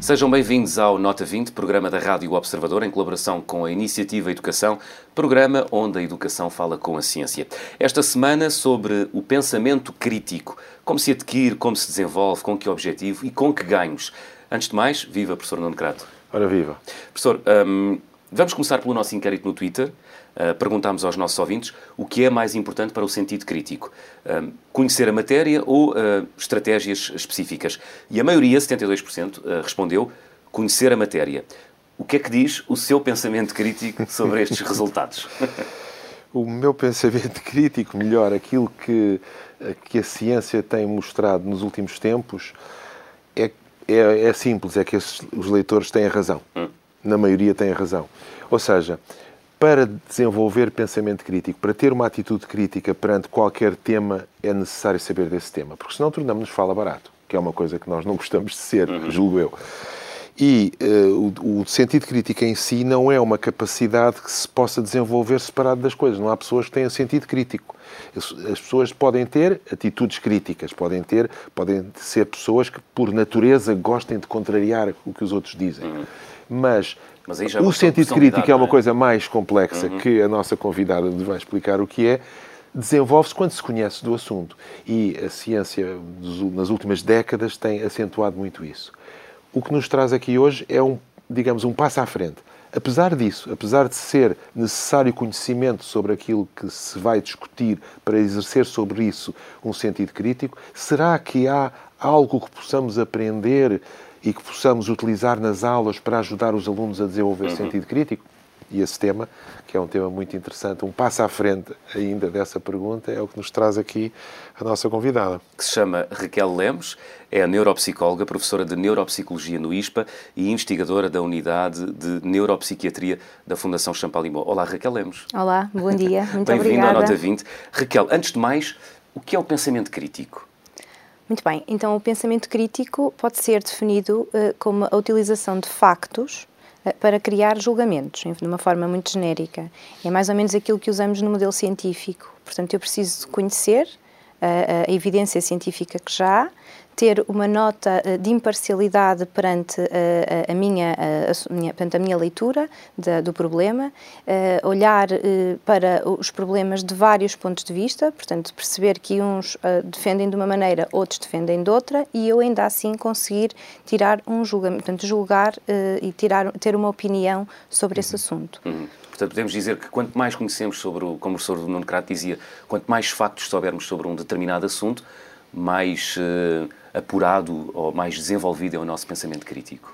Sejam bem-vindos ao Nota 20, programa da Rádio Observador, em colaboração com a Iniciativa Educação, programa onde a educação fala com a ciência. Esta semana sobre o pensamento crítico, como se adquire, como se desenvolve, com que objetivo e com que ganhos. Antes de mais, viva, professor Nuno Crato. Ora, viva. Professor, um, vamos começar pelo nosso inquérito no Twitter. Uh, perguntámos aos nossos ouvintes o que é mais importante para o sentido crítico. Uh, conhecer a matéria ou uh, estratégias específicas? E a maioria, 72%, respondeu conhecer a matéria. O que é que diz o seu pensamento crítico sobre estes resultados? o meu pensamento crítico, melhor, aquilo que, que a ciência tem mostrado nos últimos tempos, é, é, simples, é que esses, os leitores têm razão. Hum. Na maioria têm razão. Ou seja, para desenvolver pensamento crítico, para ter uma atitude crítica perante qualquer tema, é necessário saber desse tema, porque senão tornamos-nos fala barato, que é uma coisa que nós não gostamos de ser, uhum. julgo eu. E uh, o, o, sentido crítico em si não é uma capacidade que se possa desenvolver separado das coisas. Não há pessoas que tenham sentido crítico. As pessoas podem ter atitudes críticas, podem ter, podem ser pessoas que, por natureza, gostem de contrariar o que os outros dizem. Uhum. Mas é o sentido crítico é uma é? coisa mais complexa uhum. que a nossa convidada nos vai explicar o que é. Desenvolve-se quando se conhece do assunto. E a ciência, nas últimas décadas, tem acentuado muito isso. O que nos traz aqui hoje é um, digamos, um passo à frente. Apesar disso, apesar de ser necessário conhecimento sobre aquilo que se vai discutir para exercer sobre isso um sentido crítico, será que há algo que possamos aprender e que possamos utilizar nas aulas para ajudar os alunos a desenvolver uhum. sentido crítico? E esse tema, que é um tema muito interessante, um passo à frente ainda dessa pergunta, é o que nos traz aqui a nossa convidada. Que se chama Raquel Lemos, é neuropsicóloga, professora de Neuropsicologia no ISPA e investigadora da Unidade de Neuropsiquiatria da Fundação Champalimau. Olá, Raquel Lemos. Olá, bom dia, muito Bem obrigada. Bem-vinda à Nota 20. Raquel, antes de mais, o que é o pensamento crítico? Muito bem, então o pensamento crítico pode ser definido uh, como a utilização de factos para criar julgamentos, de uma forma muito genérica. É mais ou menos aquilo que usamos no modelo científico. Portanto, eu preciso conhecer uh, a evidência científica que já há, ter uma nota eh, de imparcialidade perante eh, a, a, minha, a, minha, portanto, a minha leitura do problema, eh, olhar para os problemas de vários pontos de vista, portanto, perceber que uns defendem de uma maneira, outros defendem de outra, e eu ainda assim conseguir tirar um julgamento, portanto, julgar e tirar, ter uma opinião sobre esse assunto. Portanto, podemos dizer que quanto mais conhecemos sobre, o, como o professor Nuno Crato dizia, quanto mais factos soubermos sobre um determinado assunto, mais uh, apurado ou mais desenvolvido é o nosso pensamento crítico.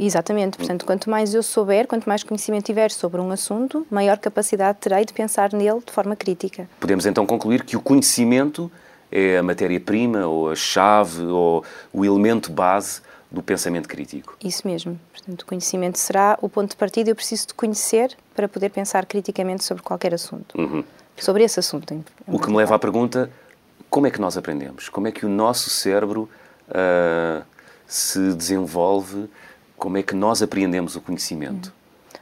Exatamente. Portanto, quanto mais eu souber, quanto mais conhecimento tiver sobre um assunto, maior capacidade terei de pensar nele de forma crítica. Podemos então concluir que o conhecimento é a matéria-prima ou a chave ou o elemento base do pensamento crítico. Isso mesmo. Portanto, o conhecimento será o ponto de partida. Eu preciso de conhecer para poder pensar criticamente sobre qualquer assunto. Uhum. Sobre esse assunto. o que me leva à pergunta como é que nós aprendemos? Como é que o nosso cérebro uh, se desenvolve? Como é que nós apreendemos o conhecimento?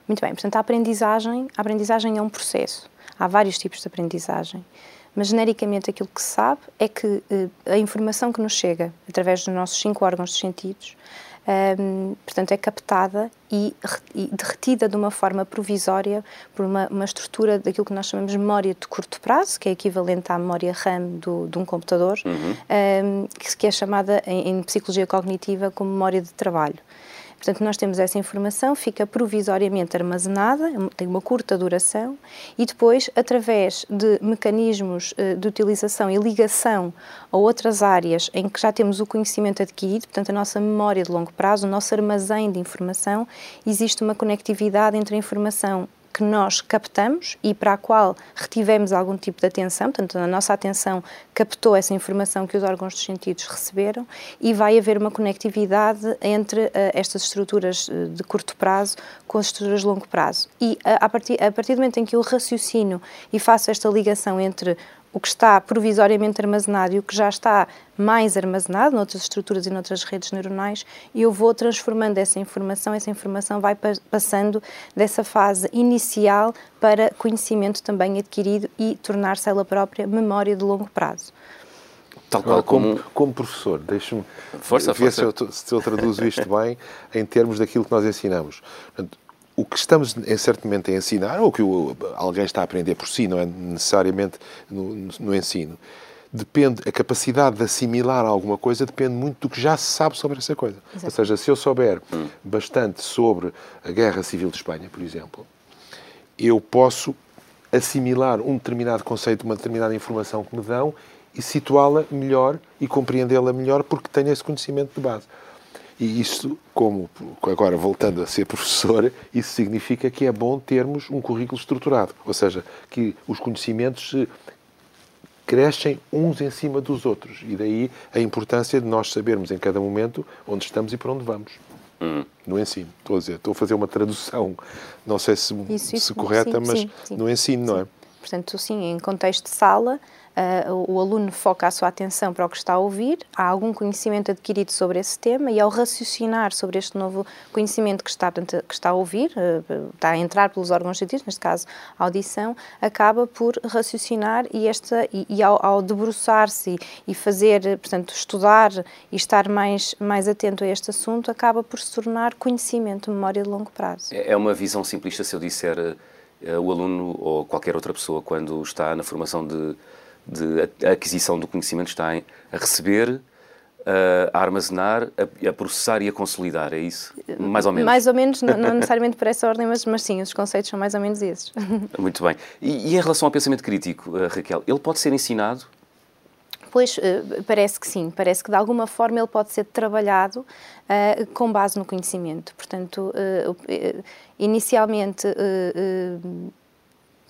Muito bem, portanto, a aprendizagem, a aprendizagem é um processo. Há vários tipos de aprendizagem. Mas, genericamente, aquilo que se sabe é que uh, a informação que nos chega através dos nossos cinco órgãos de sentidos um, portanto, é captada e, e derretida de uma forma provisória por uma, uma, estrutura daquilo que nós chamamos de memória de curto prazo, que é equivalente à memória RAM do, de um computador, uhum. um, que, que, é chamada em, em psicologia cognitiva como memória de trabalho. Portanto, nós temos essa informação, fica provisoriamente armazenada, tem uma curta duração, e depois, através de mecanismos eh, de utilização e ligação a outras áreas em que já temos o conhecimento adquirido, portanto, a nossa memória de longo prazo, o nosso armazém de informação, existe uma conectividade entre a informação que nós captamos e para a qual retivemos algum tipo de atenção, portanto, a nossa atenção captou essa informação que os órgãos dos sentidos receberam e vai haver uma conectividade entre uh, estas estruturas eh, de curto prazo com as estruturas de longo prazo. E uh, a, partir, a partir do momento em que eu raciocino e faço esta ligação entre o que está provisoriamente armazenado e o que já está mais armazenado noutras estruturas e noutras redes neuronais, e eu vou transformando essa informação, essa informação vai passando dessa fase inicial para conhecimento também adquirido e tornar-se ela própria memória de longo prazo. Tal qual como, como, como professor, deixe-me ver força. Se, eu, se eu traduzo isto bem em termos daquilo que nós ensinamos. O que estamos em certo momento a ensinar, ou que alguém está a aprender por si, não é necessariamente no, no ensino, depende, a capacidade de assimilar alguma coisa depende muito do que já se sabe sobre essa coisa. Exato. Ou seja, se eu souber hum. bastante sobre a Guerra Civil de Espanha, por exemplo, eu posso assimilar um determinado conceito, uma determinada informação que me dão e situá-la melhor e compreendê-la melhor porque tenho esse conhecimento de base. E isso, como agora voltando a ser professor, isso significa que é bom termos um currículo estruturado, ou seja, que os conhecimentos crescem uns em cima dos outros e daí a importância de nós sabermos em cada momento onde estamos e para onde vamos. Hum. No ensino, estou a dizer, estou a fazer uma tradução, não sei se, isso, isso, se correta, sim, mas sim, sim. no ensino, não é? Portanto, sim, em contexto de sala, o aluno foca a sua atenção para o que está a ouvir, há algum conhecimento adquirido sobre esse tema e ao raciocinar sobre este novo conhecimento que está, que está a ouvir, uh, está a entrar pelos órgãos sentidos, neste caso a audição, acaba por raciocinar e, esta, e, e ao, ao debruçar-se e, fazer, portanto, estudar e estar mais, mais atento a este assunto, acaba por se tornar conhecimento, memória de longo prazo. É, é uma visão simplista se eu disser uh, o aluno ou qualquer outra pessoa, quando está na formação de de aquisição do conhecimento está a receber, a armazenar, a, processar e a consolidar, é isso? Mais ou menos? Mais ou menos, não, não necessariamente por essa ordem, mas, mas sim, os conceitos são mais ou menos esses. Muito bem. E, e em relação ao pensamento crítico, eh, Raquel, ele pode ser ensinado? Pois, eh, parece que sim. Parece que de alguma forma ele pode ser trabalhado uh, com base no conhecimento. Portanto, uh, inicialmente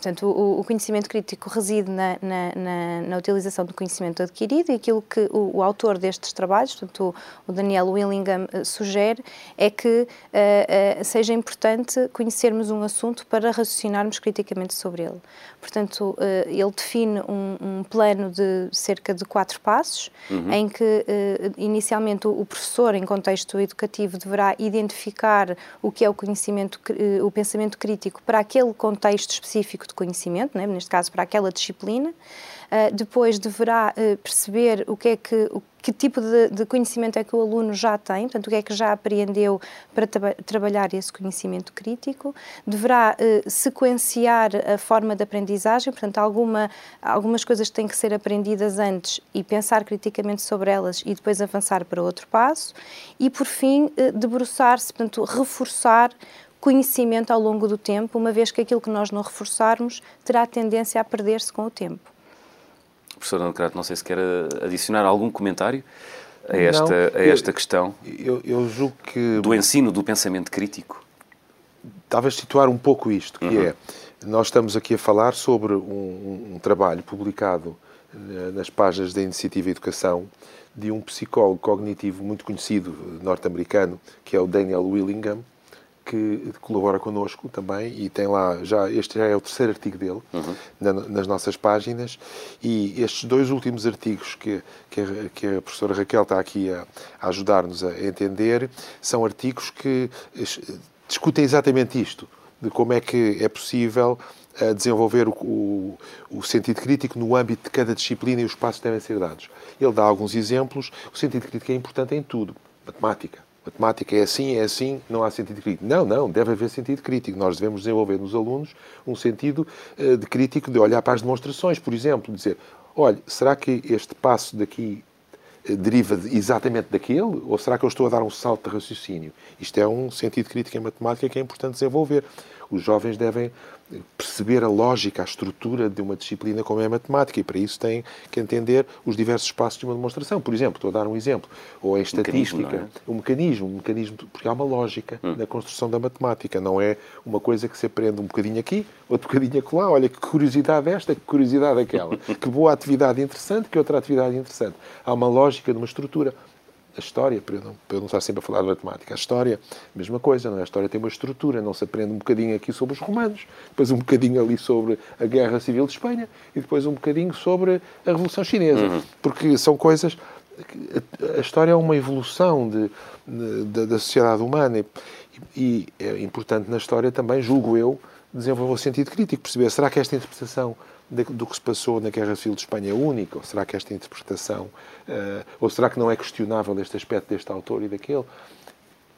Portanto, o, o, conhecimento crítico reside na, na, na, na, utilização do conhecimento adquirido e aquilo que o, o autor destes trabalhos, portanto, o, o Daniel Willingham, uh, sugere é que uh, uh, seja importante conhecermos um assunto para raciocinarmos criticamente sobre ele. Portanto, ele define um, um, plano de cerca de quatro passos, uhum. em que inicialmente o professor, em contexto educativo, deverá identificar o que é o conhecimento, o pensamento crítico para aquele contexto específico de conhecimento, né? neste caso para aquela disciplina. Uh, depois deverá uh, perceber o que é que, o, que tipo de, de, conhecimento é que o aluno já tem, portanto, o que é que já aprendeu para tra trabalhar esse conhecimento crítico. Deverá uh, sequenciar a forma de aprendizagem, portanto, alguma, algumas coisas têm que ser aprendidas antes e pensar criticamente sobre elas e depois avançar para outro passo. E, por fim, debruçar-se, portanto, reforçar conhecimento ao longo do tempo, uma vez que aquilo que nós não reforçarmos terá tendência a perder-se com o tempo. Professor Anacrato, não sei se quer adicionar algum comentário a esta, não, a esta eu, questão eu, eu julgo que... Do ensino do pensamento crítico. Talvez situar um pouco isto, que uhum. é, nós estamos aqui a falar sobre um, um trabalho publicado eh, nas páginas da Iniciativa Educação de um psicólogo cognitivo muito conhecido norte-americano, que é o Daniel Willingham, que colabora connosco também e tem lá, já este já é o terceiro artigo dele uhum. na, nas nossas páginas e estes dois últimos artigos que, que, a, que a professora Raquel está aqui a, a ajudar-nos a entender são artigos que discutem exatamente isto, de como é que é possível eh, desenvolver o, o, o, sentido crítico no âmbito de cada disciplina e os passos devem ser dados. Ele dá alguns exemplos. O sentido crítico é importante em tudo. Matemática, matemática é assim, é assim, não há sentido crítico. Não, não, deve haver sentido crítico. Nós devemos desenvolver nos alunos um sentido uh, de crítico de olhar para as demonstrações, por exemplo, dizer, olha, será que este passo daqui uh, deriva de, exatamente daquele, ou será que eu estou a dar um salto de raciocínio? Isto é um sentido crítico em matemática que é importante desenvolver. Os jovens devem perceber a lógica, a estrutura de uma disciplina como é a matemática e para isso têm que entender os diversos passos de uma demonstração. Por exemplo, estou a dar um exemplo, ou em estatística, mecanismo, é? um mecanismo, um mecanismo, porque há uma lógica hum. na construção da matemática, não é uma coisa que se aprende um bocadinho aqui, outro bocadinho acolá, olha que curiosidade esta, que curiosidade aquela, que boa atividade interessante, que outra atividade interessante. Há uma lógica de uma estrutura. A história, para eu, não, para eu não estar sempre a falar de matemática, a história, mesma coisa, não é? A história tem uma estrutura, não se aprende um bocadinho aqui sobre os romanos, depois um bocadinho ali sobre a Guerra Civil de Espanha e depois um bocadinho sobre a Revolução Chinesa, uhum. porque são coisas a história é uma evolução de, de, de, da sociedade humana e, e, é importante na história também, julgo eu, desenvolver o sentido crítico, perceber será que esta interpretação do que se passou na Guerra Civil de Espanha é única, ou será que esta interpretação, uh, ou será que não é questionável este aspecto deste autor e daquele?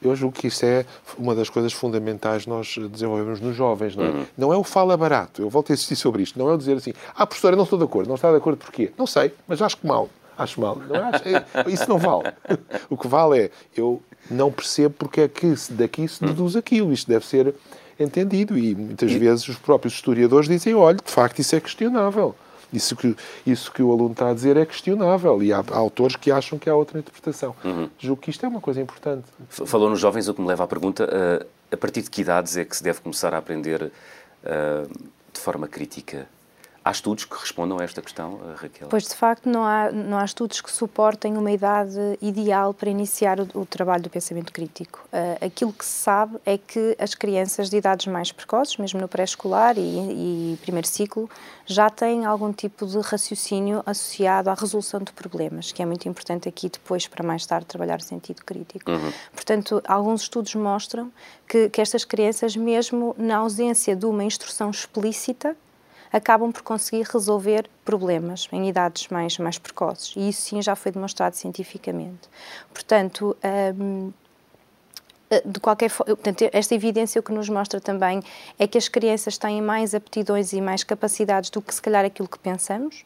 Eu julgo que isso é uma das coisas fundamentais nós desenvolvemos nos jovens, não é? Uhum. Não é o fala barato, eu volto a insistir sobre isto, não é o dizer assim, ah, professora, não estou de acordo, não está de acordo porquê? Não sei, mas acho que mal. Acho mal. Não, acho, é, isso não vale. O que vale é, eu não percebo porque é que daqui se deduz aquilo. Isto deve ser entendido. E muitas e... vezes os próprios historiadores dizem: olha, de facto, isso é questionável. Isso que, isso que o aluno está a dizer é questionável. E há, há autores que acham que há outra interpretação. Uhum. Julgo que isto é uma coisa importante. Falou nos jovens, o que me leva à pergunta: uh, a partir de que idades é que se deve começar a aprender uh, de forma crítica? Há estudos que respondam a esta questão, eh, Raquel? Pois, de facto, não há, não há estudos que suportem uma idade ideal para iniciar o, o trabalho do pensamento crítico. Uh, aquilo que se sabe é que as crianças de idades mais precoces, mesmo no pré-escolar e, e, primeiro ciclo, já têm algum tipo de raciocínio associado à resolução de problemas, que é muito importante aqui depois, para mais tarde, trabalhar o sentido crítico. Uhum. Portanto, alguns estudos mostram que, que estas crianças, mesmo na ausência de uma instrução explícita, acabam por conseguir resolver problemas em idades mais, mais precoces. E isso sim já foi demonstrado cientificamente. Portanto, hum, eh, de qualquer forma, esta evidência o que nos mostra também é que as crianças têm mais aptidões e mais capacidades do que se calhar aquilo que pensamos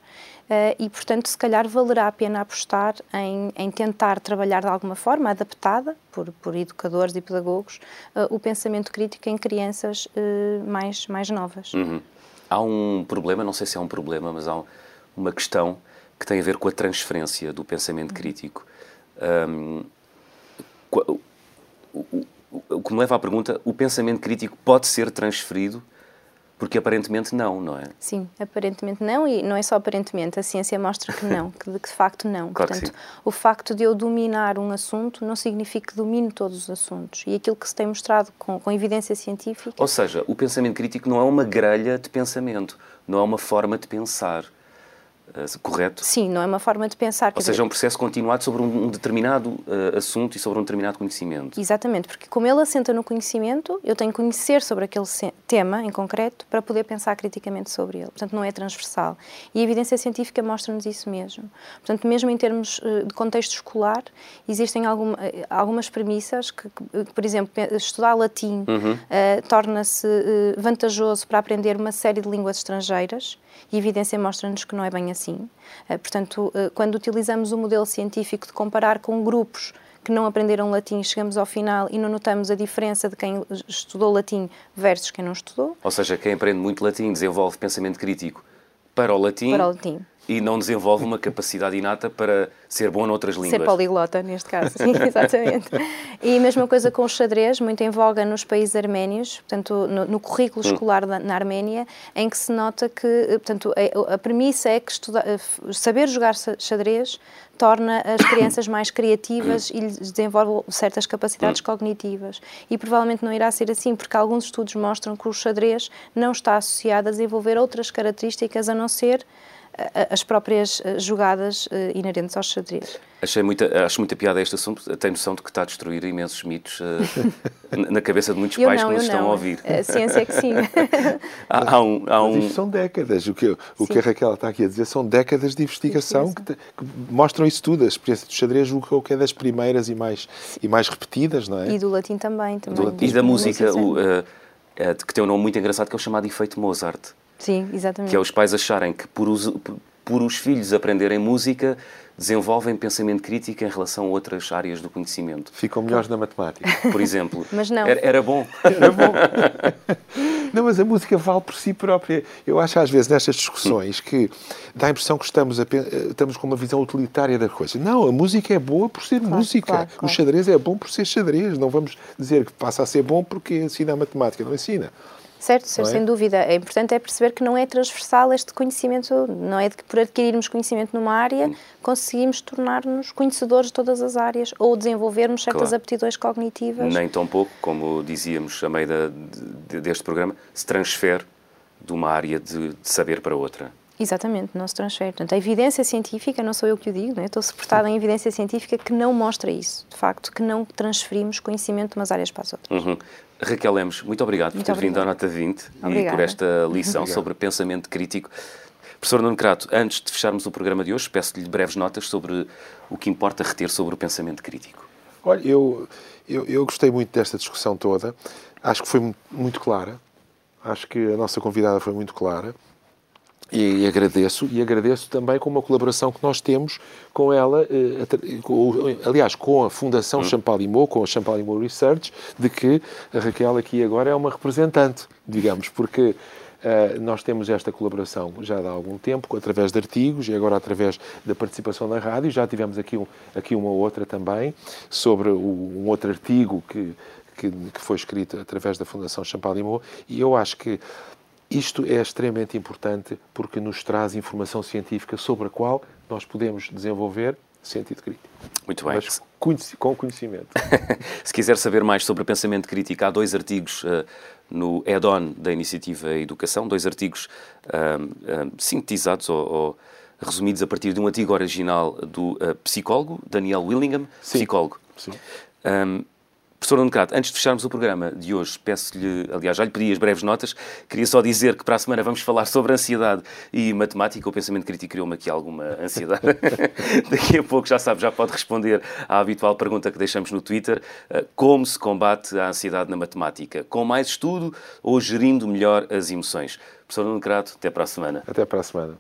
uh, e, portanto, se calhar valerá a pena apostar em, em tentar trabalhar de alguma forma adaptada por, por educadores e pedagogos uh, o pensamento crítico em crianças mais, mais novas. Uhum. Há um problema, não sei se é um problema, mas há uma questão que tem a ver com a transferência do pensamento crítico. Um, o, o, o que me leva à pergunta: o pensamento crítico pode ser transferido porque aparentemente não, não é? Sim, aparentemente não, e não é só aparentemente, a ciência mostra que não, que de, que de facto não. Claro Portanto, o facto de eu dominar um assunto não significa que domino todos os assuntos. E aquilo que se tem mostrado com, com evidência científica. Ou seja, o pensamento crítico não é uma grelha de pensamento, não é uma forma de pensar. Eh, correto? Sim, não é uma forma de pensar. Ou seja, é um processo continuado sobre um determinado uh, assunto e sobre um determinado conhecimento. Exatamente, porque como ele assenta no conhecimento, eu tenho que conhecer sobre aquele tema em concreto para poder pensar criticamente sobre ele. Portanto, não é transversal. E a evidência científica mostra-nos isso mesmo. Portanto, mesmo em termos uh, de contexto escolar, existem algum, uh, algumas premissas que, que, por exemplo, estudar latim uhum. torna-se vantajoso para aprender uma série de línguas estrangeiras e a evidência mostra-nos que não é bem assim. Eh, portanto, eh, quando utilizamos o modelo científico de comparar com grupos que não aprenderam latim, chegamos ao final e não notamos a diferença de quem estudou latim versus quem não estudou. Ou seja, quem aprende muito latim desenvolve pensamento crítico para o latim, para o latim e não desenvolve uma capacidade inata para ser bom noutras línguas. Ser poliglota, neste caso, sim, exatamente. e a mesma coisa com o xadrez, muito em voga nos países arménios, portanto, no, no currículo hum. escolar hum. na Arménia, em que se nota que, portanto, a, a premissa é que estudar, saber jogar xadrez torna as crianças mais criativas e lhes desenvolve certas capacidades hum. cognitivas. E provavelmente não irá ser assim, porque alguns estudos mostram que o xadrez não está associado a desenvolver outras características a não ser as próprias eh, jogadas eh, inerentes aos xadrez. Achei muita, acho muita piada este assunto. Tem noção de que está a destruir imensos mitos uh, na cabeça de muitos eu pais não, que nos estão não. a ouvir. A ciência é que sim. há, há, um, há um... Mas isto são décadas. O que, o que a Raquel está aqui a dizer são décadas de investigação que, que, mostram isso tudo. A experiência do xadrez o que é das primeiras e mais, e mais repetidas, não é? E do latim também. também. Latim. E da música, o, uh, uh, que tem um nome muito engraçado que é o chamado efeito Mozart. Sim, exatamente. Que é os pais acharem que por, os, por, os filhos aprenderem música, desenvolvem pensamento crítico em relação a outras áreas do conhecimento. Ficam melhores na matemática. Por exemplo. mas não. Era, era bom. Era bom. não, mas a música vale por si própria. Eu acho às vezes nestas discussões que dá a impressão que estamos, a, estamos com uma visão utilitária da coisa. Não, a música é boa por ser claro, música. Claro, claro. O xadrez é bom por ser xadrez. Não vamos dizer que passa a ser bom porque ensina a matemática. Não ensina. Certo, certo é? sem dúvida. É importante é perceber que não é transversal este conhecimento, não é de que por adquirirmos conhecimento numa área conseguimos tornar-nos conhecedores de todas as áreas ou desenvolvermos certas Claro. aptidões cognitivas. Nem tão pouco, como dizíamos a meio da- de- deste programa, se transfere de uma área de, de saber para outra. Exatamente, não se transfere. Portanto, a evidência científica, não sou eu que o digo, não é? estou suportada em evidência científica que não mostra isso, de facto, que não transferimos conhecimento de umas áreas para as outras. Uhum. Raquel Lemos, muito obrigado Muito por ter vindo à. Nota 20 e Obrigada. por esta lição sobre pensamento crítico. Professor Nuno Crato, antes de fecharmos o programa de hoje, peço-lhe breves notas sobre o que importa reter sobre o pensamento crítico. Olha, eu, eu, eu gostei muito desta discussão toda. Acho que foi mu- muito clara. Acho que a nossa convidada foi muito clara. E, agradeço. E agradeço também com uma colaboração que nós temos com ela, eh, aliás, com a Fundação Champalimau, com a Champalimau Research, de que a Raquel aqui agora é uma representante, digamos, porque eh, nós temos esta colaboração já há algum tempo, através de artigos e agora através da participação na rádio. Já tivemos aqui, um, aqui uma outra também, sobre o- um outro artigo que, que, que foi escrito através da Fundação Champalimau, e eu acho que isto é extremamente importante porque nos traz informação científica sobre a qual nós podemos desenvolver sentido crítico. Muito bem. Mas com conhecimento. Se quiser saber mais sobre o pensamento crítico, há dois artigos eh, no add-on da Iniciativa Educação, dois artigos ahm, ahm, sintetizados ou, ou resumidos a partir de um artigo original do eh, psicólogo Daniel Willingham, Sim. psicólogo. Sim. Ahm, Professor Nuno Crato, antes de fecharmos o programa de hoje, peço-lhe, aliás, já lhe pedi as breves notas, queria só dizer que para a semana vamos falar sobre ansiedade e matemática. O pensamento crítico criou-me aqui alguma ansiedade. Daqui a pouco, já sabe, já pode responder à habitual pergunta que deixamos no Twitter: eh, como se combate a ansiedade na matemática? Com mais estudo ou gerindo melhor as emoções? Professor Nuno Crato, até para a semana. Até para a semana.